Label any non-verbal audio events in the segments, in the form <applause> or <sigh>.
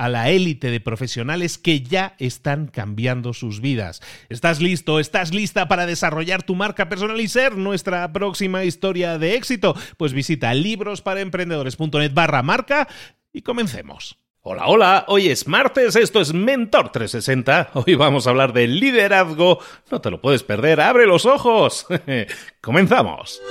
a la élite de profesionales que ya están cambiando sus vidas. ¿Estás listo? ¿Estás lista para desarrollar tu marca personal y ser nuestra próxima historia de éxito? Pues visita librosparaemprendedores.net barra marca y comencemos. Hola, hola, hoy es martes, esto es Mentor 360, hoy vamos a hablar de liderazgo, no te lo puedes perder, abre los ojos, <laughs> comenzamos.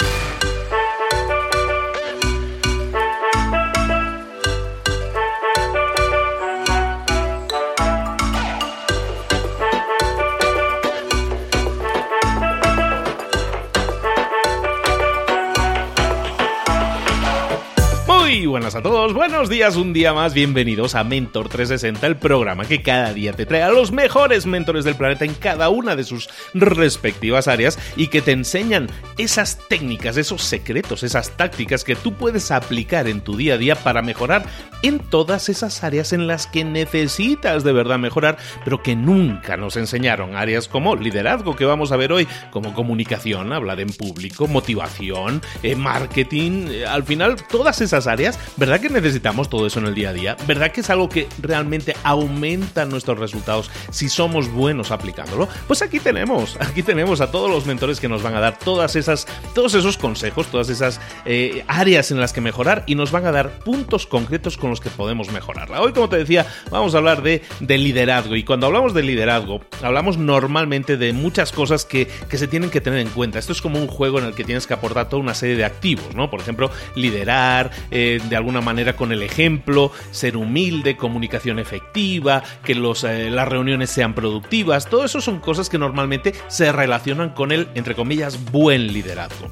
Buenas a todos, buenos días, un día más, bienvenidos a Mentor 360, el programa que cada día te trae a los mejores mentores del planeta en cada una de sus respectivas áreas y que te enseñan esas técnicas, esos secretos, esas tácticas que tú puedes aplicar en tu día a día para mejorar en todas esas áreas en las que necesitas de verdad mejorar, pero que nunca nos enseñaron. Áreas como liderazgo, que vamos a ver hoy, como comunicación, hablar en público, motivación, eh, marketing, eh, al final todas esas áreas ¿verdad que necesitamos todo eso en el día a día? ¿Verdad que es algo que realmente aumenta nuestros resultados si somos buenos aplicándolo? Pues aquí tenemos, <laughs> aquí tenemos a todos los mentores que nos van a dar todas esas, todos esos consejos, todas esas eh, áreas en las que mejorar y nos van a dar puntos concretos con los que podemos mejorarla. Hoy, como te decía, vamos a hablar de, de liderazgo y cuando hablamos de liderazgo, hablamos normalmente de muchas cosas que, que se tienen que tener en cuenta. Esto es como un juego en el que tienes que aportar toda una serie de activos, ¿no? Por ejemplo, liderar, eh, de alguna manera con el ejemplo, ser humilde, comunicación efectiva, que los, eh, las reuniones sean productivas, todo eso son cosas que normalmente se relacionan con el, entre comillas, buen liderazgo.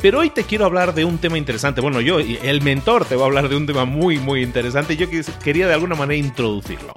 Pero hoy te quiero hablar de un tema interesante. Bueno, yo, el mentor, te voy a hablar de un tema muy, muy interesante. Yo quería de alguna manera introducirlo.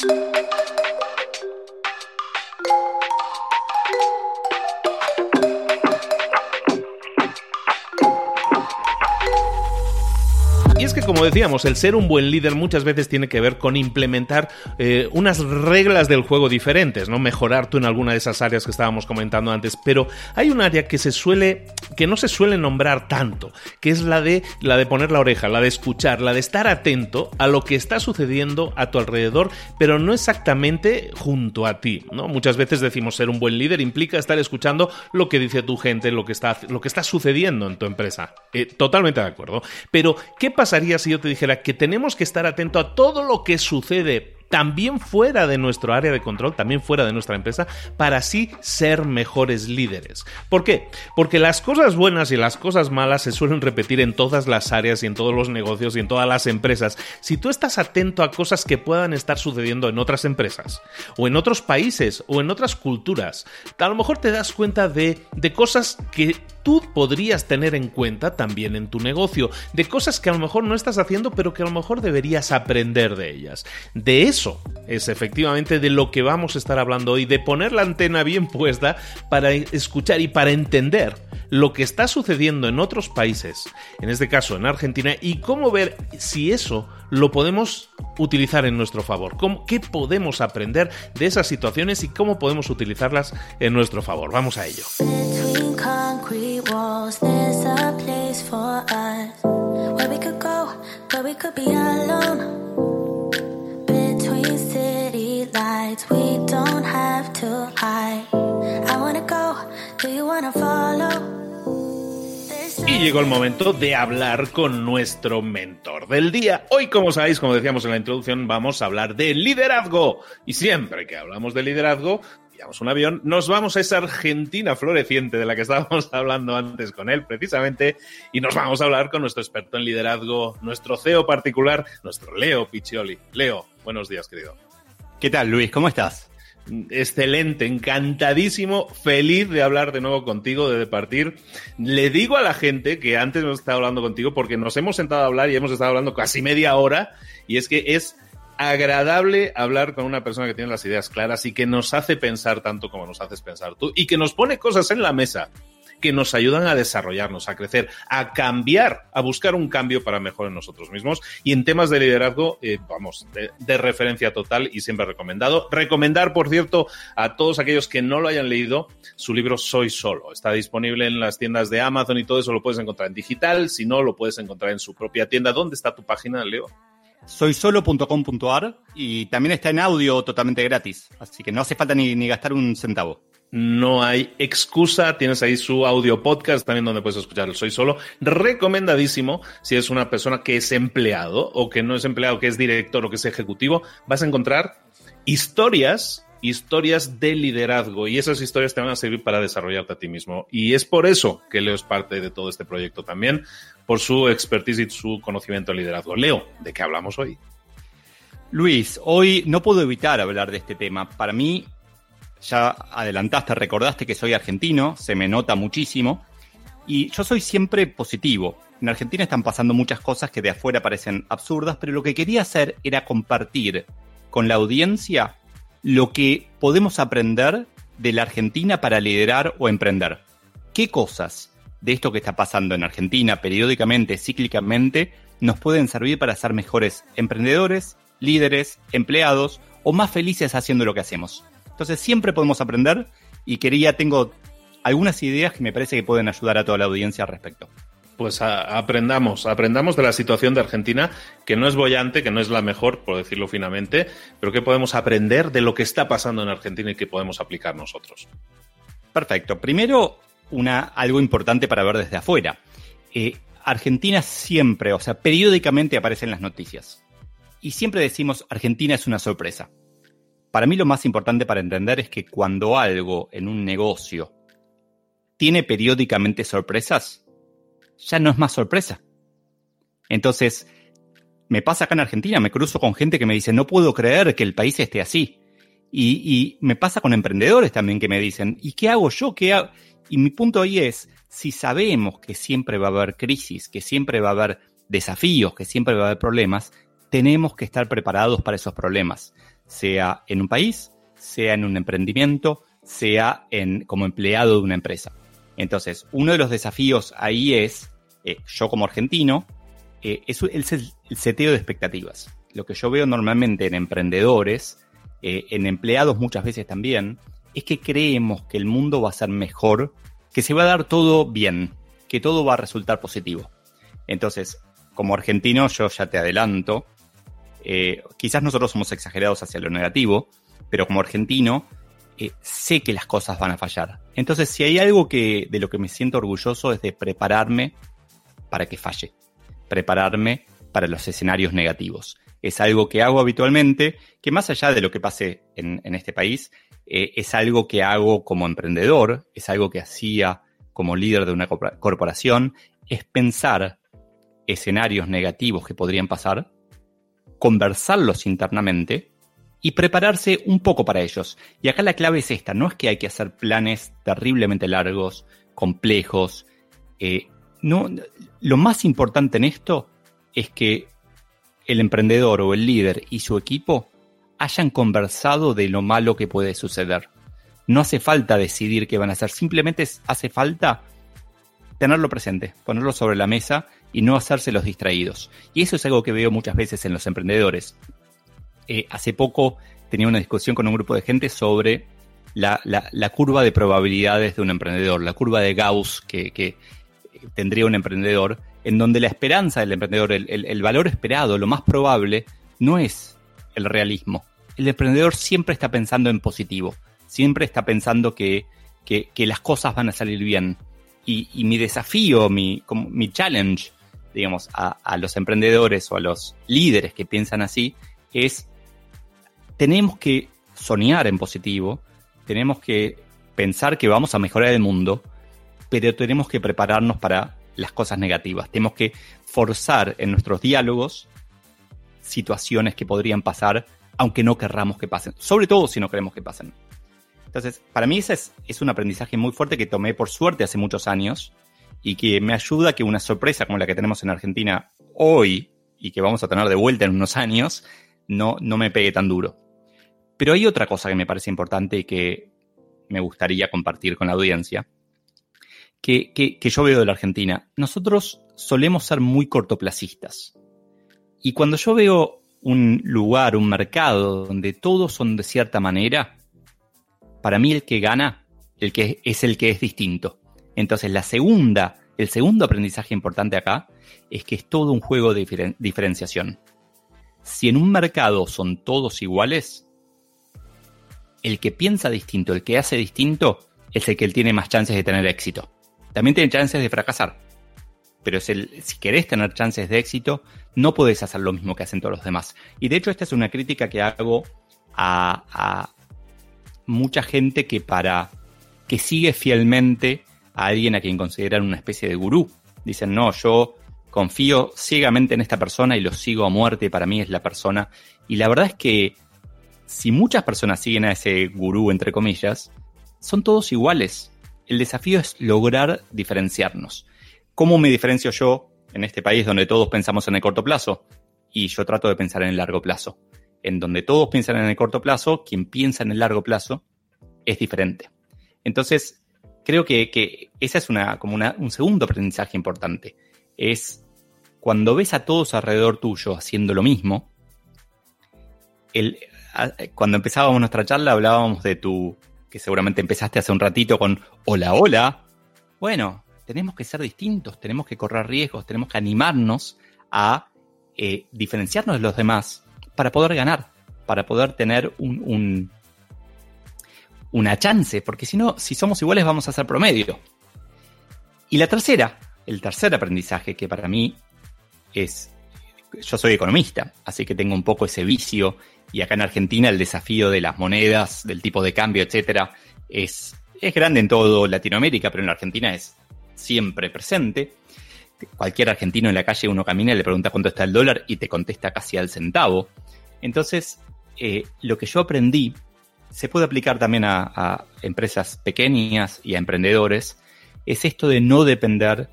Decíamos, el ser un buen líder muchas veces tiene que ver con implementar eh, unas reglas del juego diferentes, ¿no? Mejorar tú en alguna de esas áreas que estábamos comentando antes, pero hay un área que se suele, que no se suele nombrar tanto, que es la de, la de poner la oreja, la de escuchar, la de estar atento a lo que está sucediendo a tu alrededor, pero no exactamente junto a ti, ¿no? Muchas veces decimos ser un buen líder implica estar escuchando lo que dice tu gente, lo que está, lo que está sucediendo en tu empresa. Eh, totalmente de acuerdo. Pero, ¿qué pasaría si yo te dijera que tenemos que estar atento a todo lo que sucede también fuera de nuestro área de control, también fuera de nuestra empresa, para así ser mejores líderes. ¿Por qué? Porque las cosas buenas y las cosas malas se suelen repetir en todas las áreas y en todos los negocios y en todas las empresas. Si tú estás atento a cosas que puedan estar sucediendo en otras empresas, o en otros países, o en otras culturas, a lo mejor te das cuenta de, de cosas que tú podrías tener en cuenta también en tu negocio, de cosas que a lo mejor no estás haciendo, pero que a lo mejor deberías aprender de ellas. De eso es efectivamente de lo que vamos a estar hablando hoy, de poner la antena bien puesta para escuchar y para entender lo que está sucediendo en otros países, en este caso en Argentina, y cómo ver si eso lo podemos utilizar en nuestro favor. ¿Qué podemos aprender de esas situaciones y cómo podemos utilizarlas en nuestro favor? Vamos a ello. Y llegó el momento de hablar con nuestro mentor del día. Hoy, como sabéis, como decíamos en la introducción, vamos a hablar de liderazgo. Y siempre que hablamos de liderazgo, un avión, nos vamos a esa Argentina floreciente de la que <laughs> estábamos hablando antes con él, precisamente, y nos vamos a hablar con nuestro experto en liderazgo, nuestro CEO particular, nuestro Leo Piccioli. Leo, buenos días, querido. ¿Qué tal, Luis? ¿Cómo estás? Excelente, encantadísimo, feliz de hablar de nuevo contigo, de partir. Le digo a la gente que antes hemos estado hablando contigo porque nos hemos sentado a hablar y hemos estado hablando casi media hora y es que es agradable hablar con una persona que tiene las ideas claras y que nos hace pensar tanto como nos haces pensar tú y que nos pone cosas en la mesa que nos ayudan a desarrollarnos, a crecer, a cambiar, a buscar un cambio para mejor en nosotros mismos. Y en temas de liderazgo, eh, vamos, de, referencia total y siempre recomendado. Recomendar, por cierto, a todos aquellos que no lo hayan leído, su libro Soy Solo. Está disponible en las tiendas de Amazon y todo eso lo puedes encontrar en digital. Si no, lo puedes encontrar en su propia tienda. ¿Dónde está tu página, Leo? soysolo.com.ar y también está en audio totalmente gratis, así que no hace falta ni gastar un centavo no hay excusa. Tienes ahí su audio podcast también donde puedes escuchar el Soy Solo. Recomendadísimo si es una persona que es empleado o que no es empleado, que es director o que es ejecutivo. Vas a encontrar historias, historias de liderazgo y esas historias te van a servir para desarrollarte a ti mismo. Y es por eso que Leo es parte de todo este proyecto también, por su expertise y su conocimiento de liderazgo. Leo, ¿de qué hablamos hoy? Luis, hoy no puedo evitar hablar de este tema. Para mí ya adelantaste, recordaste que soy argentino, se me nota muchísimo. Y yo soy siempre positivo. En Argentina están pasando muchas cosas que de afuera parecen absurdas, pero lo que quería hacer era compartir con la audiencia lo que podemos aprender de la Argentina para liderar o emprender. ¿Qué cosas de esto que está pasando en Argentina periódicamente, cíclicamente, nos pueden servir para ser mejores emprendedores, líderes, empleados o más felices haciendo lo que hacemos? Entonces siempre podemos aprender y quería, tengo algunas ideas que me parece que pueden ayudar a toda la audiencia al respecto. Pues aprendamos, aprendamos de la situación de Argentina, que no es bollante, que no es la mejor, por decirlo finamente, pero que podemos aprender de lo que está pasando en Argentina y que podemos aplicar nosotros. Perfecto. Primero, una, algo importante para ver desde afuera. Eh, Argentina siempre, o sea, periódicamente aparece en las noticias. Y siempre decimos, Argentina es una sorpresa. Para mí lo más importante para entender es que cuando algo en un negocio tiene periódicamente sorpresas, ya no es más sorpresa. Entonces, me pasa acá en Argentina, me cruzo con gente que me dice, no puedo creer que el país esté así. Y, me pasa con emprendedores también que me dicen, ¿y qué hago yo? ¿Qué Y mi punto ahí es, si sabemos que siempre va a haber crisis, que siempre va a haber desafíos, que siempre va a haber problemas, tenemos que estar preparados para esos problemas sea en un país, sea en un emprendimiento, sea en, como empleado de una empresa. Entonces, uno de los desafíos ahí es, eh, yo como argentino, eh, es el, seteo de expectativas. Lo que yo veo normalmente en emprendedores, eh, en empleados muchas veces también, es que creemos que el mundo va a ser mejor, que se va a dar todo bien, que todo va a resultar positivo. Entonces, como argentino, yo ya te adelanto, eh, quizás nosotros somos exagerados hacia lo negativo, pero como argentino eh, sé que las cosas van a fallar. Entonces, si hay algo que de lo que me siento orgulloso es de prepararme para que falle, prepararme para los escenarios negativos. Es algo que hago habitualmente, que más allá de lo que pase en, este país, eh, es algo que hago como emprendedor, es algo que hacía como líder de una corporación, es pensar escenarios negativos que podrían pasar conversarlos internamente y prepararse un poco para ellos. Y acá la clave es esta, no es que hay que hacer planes terriblemente largos, complejos. Eh, no, lo más importante en esto es que el emprendedor o el líder y su equipo hayan conversado de lo malo que puede suceder. No hace falta decidir qué van a hacer, simplemente hace falta tenerlo presente, ponerlo sobre la mesa y no hacerse los distraídos. Y eso es algo que veo muchas veces en los emprendedores. Eh, hace poco tenía una discusión con un grupo de gente sobre la, curva de probabilidades de un emprendedor, la curva de Gauss que, tendría un emprendedor, en donde la esperanza del emprendedor, el, valor esperado, lo más probable, no es el realismo. El emprendedor siempre está pensando en positivo, siempre está pensando que, las cosas van a salir bien. Y, mi desafío, mi, mi challenge, digamos, a, a, los emprendedores o a los líderes que piensan así, es tenemos que soñar en positivo, tenemos que pensar que vamos a mejorar el mundo, pero tenemos que prepararnos para las cosas negativas. Tenemos que forzar en nuestros diálogos situaciones que podrían pasar, aunque no querramos que pasen, sobre todo si no queremos que pasen. Entonces, para mí ese es, un aprendizaje muy fuerte que tomé por suerte hace muchos años y que me ayuda a que una sorpresa como la que tenemos en Argentina hoy y que vamos a tener de vuelta en unos años, no, no me pegue tan duro. Pero hay otra cosa que me parece importante y que me gustaría compartir con la audiencia, que, yo veo de la Argentina. Nosotros solemos ser muy cortoplacistas. Y cuando yo veo un lugar, un mercado donde todos son de cierta manera, para mí el que gana el que es el que es distinto. Entonces la segunda, el segundo aprendizaje importante acá es que es todo un juego de diferenciación. Si en un mercado son todos iguales, el que piensa distinto, el que hace distinto, es el que tiene más chances de tener éxito. También tiene chances de fracasar. Pero es el, si querés tener chances de éxito, no podés hacer lo mismo que hacen todos los demás. Y de hecho, esta es una crítica que hago a, a mucha gente que para que sigue fielmente a alguien a quien consideran una especie de gurú. Dicen, no, yo confío ciegamente en esta persona y lo sigo a muerte, para mí es la persona. Y la verdad es que si muchas personas siguen a ese gurú, entre comillas, son todos iguales. El desafío es lograr diferenciarnos. ¿Cómo me diferencio yo en este país donde todos pensamos en el corto plazo? Y yo trato de pensar en el largo plazo. En donde todos piensan en el corto plazo, quien piensa en el largo plazo es diferente. Entonces, creo que, que ese es una, como un segundo aprendizaje importante. Es cuando ves a todos alrededor tuyo haciendo lo mismo, cuando empezábamos nuestra charla hablábamos de tu, que seguramente empezaste hace un ratito con hola, hola. Bueno, tenemos que ser distintos, tenemos que correr riesgos, tenemos que animarnos a eh, diferenciarnos de los demás para poder ganar, para poder tener un, una chance, porque si no, si somos iguales vamos a ser promedio. Y la tercera, el tercer aprendizaje que para mí es, yo soy economista, así que tengo un poco ese vicio y acá en Argentina el desafío de las monedas, del tipo de cambio, etcétera, es, es grande en todo Latinoamérica, pero en Argentina es siempre presente. Cualquier argentino en la calle uno camina y le pregunta cuánto está el dólar y te contesta casi al centavo. Entonces, eh, lo que yo aprendí se puede aplicar también a, a, empresas pequeñas y a emprendedores, es esto de no depender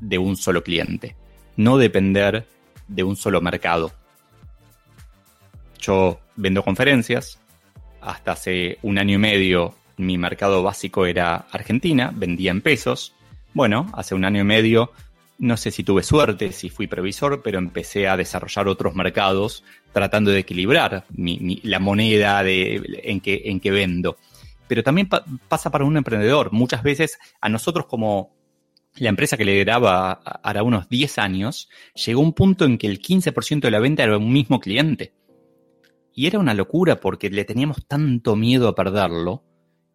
de un solo cliente, no depender de un solo mercado. Yo vendo conferencias. Hasta hace un año y medio mi mercado básico era Argentina, vendía en pesos. Bueno, hace un año y medio, no sé si tuve suerte, si fui previsor, pero empecé a desarrollar otros mercados tratando de equilibrar la moneda en, que, en que vendo. Pero también pasa para un emprendedor. Muchas veces a nosotros como la empresa que le graba hará unos 10 años, llegó un punto en que el 15% de la venta era un mismo cliente. Y era una locura porque le teníamos tanto miedo a perderlo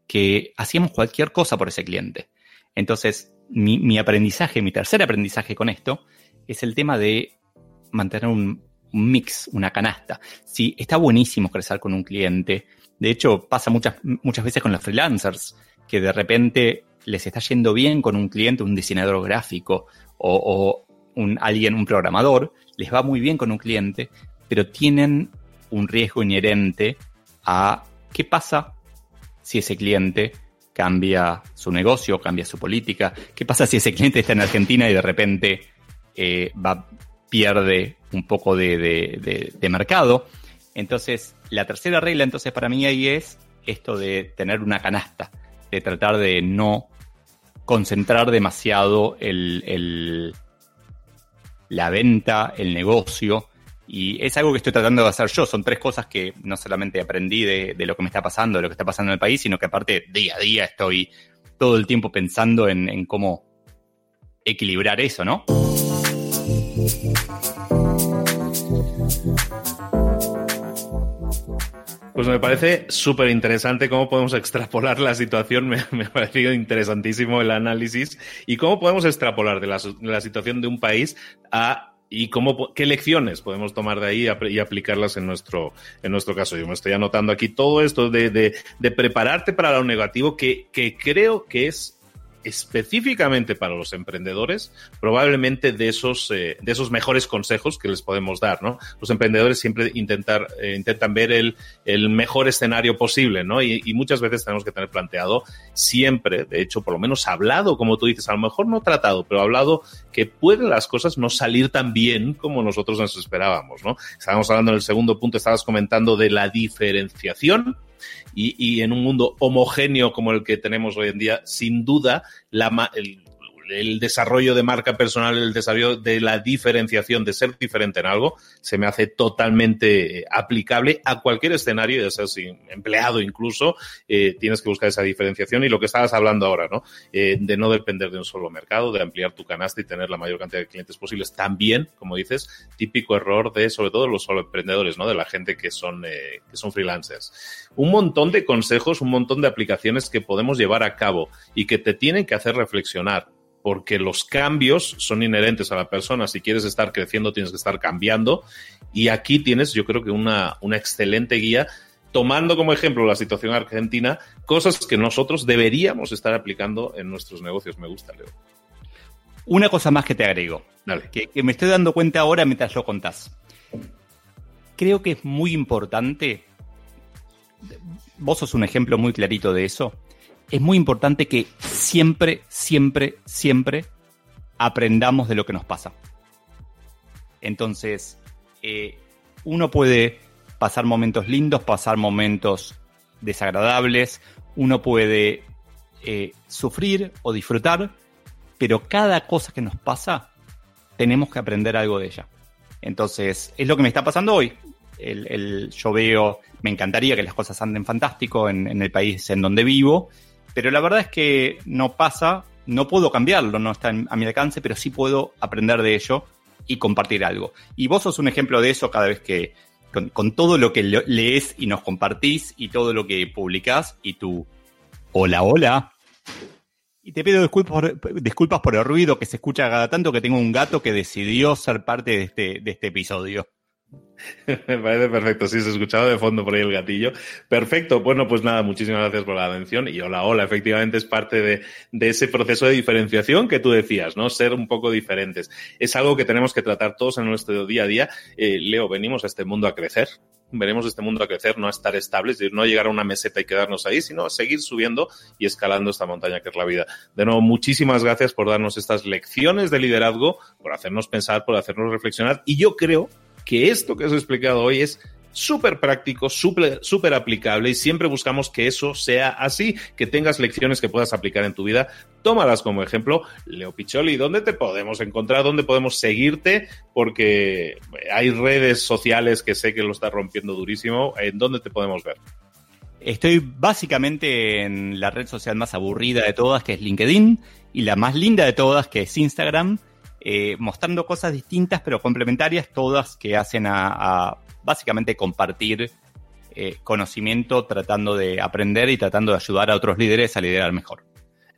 que hacíamos cualquier cosa por ese cliente. Entonces, mi, aprendizaje, mi tercer aprendizaje con esto, es el tema de mantener un, mix, una canasta. Sí, está buenísimo crecer con un cliente. De hecho, pasa muchas, muchas veces con los freelancers, que de repente les está yendo bien con un cliente, un diseñador gráfico o, o un, alguien, un programador, les va muy bien con un cliente, pero tienen un riesgo inherente a qué pasa si ese cliente cambia su negocio, cambia su política, qué pasa si ese cliente está en Argentina y de repente eh, va, pierde un poco de, mercado. Entonces, la tercera regla entonces para mí ahí es esto de tener una canasta, de tratar de no concentrar demasiado el, la venta, el negocio. Y es algo que estoy tratando de hacer yo. Son tres cosas que no solamente aprendí de, de, lo que me está pasando, de lo que está pasando en el país, sino que aparte día a día estoy todo el tiempo pensando en, en cómo equilibrar eso, ¿no? Pues me parece súper interesante cómo podemos extrapolar la situación. <laughs> Me, ha parecido interesantísimo el análisis. Y cómo podemos extrapolar de la, situación de un país a y cómo, qué lecciones podemos tomar de ahí y aplicarlas en nuestro, en nuestro caso. Yo me estoy anotando aquí todo esto de, de, de prepararte para lo negativo, que, que creo que es específicamente para los emprendedores, probablemente de esos, eh, de esos mejores consejos que les podemos dar, ¿no? Los emprendedores siempre intentar, eh, intentan ver el, el, mejor escenario posible, ¿no? Y, muchas veces tenemos que tener planteado siempre, de hecho, por lo menos hablado, como tú dices, a lo mejor no tratado, pero hablado que pueden las cosas no salir tan bien como nosotros nos esperábamos, ¿no? Estábamos hablando en el segundo punto, estabas comentando de la diferenciación, y, y, en un mundo homogéneo como el que tenemos hoy en día, sin duda, la, el, el desarrollo de marca personal, el desarrollo de la diferenciación, de ser diferente en algo, se me hace totalmente eh, aplicable a cualquier escenario, ya seas empleado incluso, eh, tienes que buscar esa diferenciación y lo que estabas hablando ahora, ¿no? Eh, de no depender de un solo mercado, de ampliar tu canasta y tener la mayor cantidad de clientes posibles. También, como dices, típico error de, sobre todo, los solo emprendedores, ¿no? De la gente que son, eh, que son freelancers. Un montón de consejos, un montón de aplicaciones que podemos llevar a cabo y que te tienen que hacer reflexionar porque los cambios son inherentes a la persona. Si quieres estar creciendo, tienes que estar cambiando. Y aquí tienes, yo creo que una, una excelente guía tomando como ejemplo la situación argentina, cosas que nosotros deberíamos estar aplicando en nuestros negocios. Me gusta, Leo. Una cosa más que te agrego, Dale. Que, que me estoy dando cuenta ahora mientras lo contás. Creo que es muy importante, vos sos un ejemplo muy clarito de eso, es muy importante que siempre, siempre, siempre aprendamos de lo que nos pasa. Entonces, eh, uno puede pasar momentos lindos, pasar momentos desagradables, uno puede eh, sufrir o disfrutar, pero cada cosa que nos pasa, tenemos que aprender algo de ella. Entonces, es lo que me está pasando hoy. El, yo veo, me encantaría que las cosas anden fantástico en el país en donde vivo, pero la verdad es que no pasa, no puedo cambiarlo, no está a mi alcance, pero sí puedo aprender de ello y compartir algo. Y vos sos un ejemplo de eso cada vez que, con, todo lo que lees y nos compartís y todo lo que publicás y tu hola, hola. Y te pido disculpas por, disculpas por el ruido que se escucha cada tanto que tengo un gato que decidió ser parte de este, de este episodio. <laughs> Me parece perfecto. Sí, se escuchaba de fondo por ahí el gatillo. Perfecto. Bueno, pues nada, muchísimas gracias por la atención. Y hola, hola, efectivamente es parte de, de, ese proceso de diferenciación que tú decías, ¿no? Ser un poco diferentes. Es algo que tenemos que tratar todos en nuestro día a día. Eh, Leo, venimos a este mundo a crecer. Venimos a este mundo a crecer, no a estar estables, no a llegar a una meseta y quedarnos ahí, sino a seguir subiendo y escalando esta montaña que es la vida. De nuevo, muchísimas gracias por darnos estas lecciones de liderazgo, por hacernos pensar, por hacernos reflexionar. Y yo creo que esto que os he explicado hoy es súper práctico, súper aplicable y siempre buscamos que eso sea así, que tengas lecciones que puedas aplicar en tu vida. Tómalas como ejemplo. Leo Picholi, ¿dónde te podemos encontrar? ¿Dónde podemos seguirte? Porque hay redes sociales que sé que lo está rompiendo durísimo. ¿En dónde te podemos ver? Estoy básicamente en la red social más aburrida de todas, que es LinkedIn, y la más linda de todas, que es Instagram eh, mostrando cosas distintas pero complementarias, todas que hacen a, a básicamente compartir eh, conocimiento, tratando de aprender y tratando de ayudar a otros líderes a liderar mejor.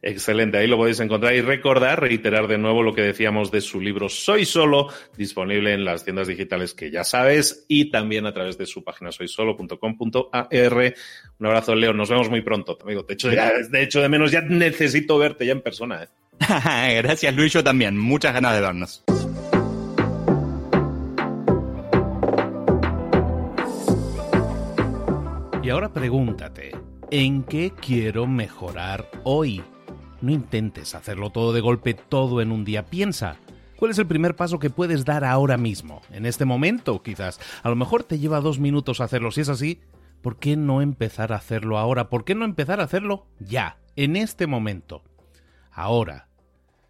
Excelente, ahí lo podéis encontrar y recordar, reiterar de nuevo lo que decíamos de su libro Soy Solo, disponible en las tiendas digitales que ya sabes y también a través de su página soysolo.com.ar. Un abrazo, Leo, nos vemos muy pronto, amigo. De hecho, de, hecho, de menos ya necesito verte ya en persona. ¿eh? <laughs> Gracias, Luis, yo también. Muchas ganas de vernos. Y ahora pregúntate, ¿en qué quiero mejorar hoy? No intentes hacerlo todo de golpe, todo en un día. Piensa, ¿cuál es el primer paso que puedes dar ahora mismo? En este momento, quizás. A lo mejor te lleva dos minutos hacerlo. Si es así, ¿por qué no empezar a hacerlo ahora? ¿Por qué no empezar a hacerlo ya, en este momento? Ahora,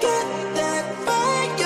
get that fire.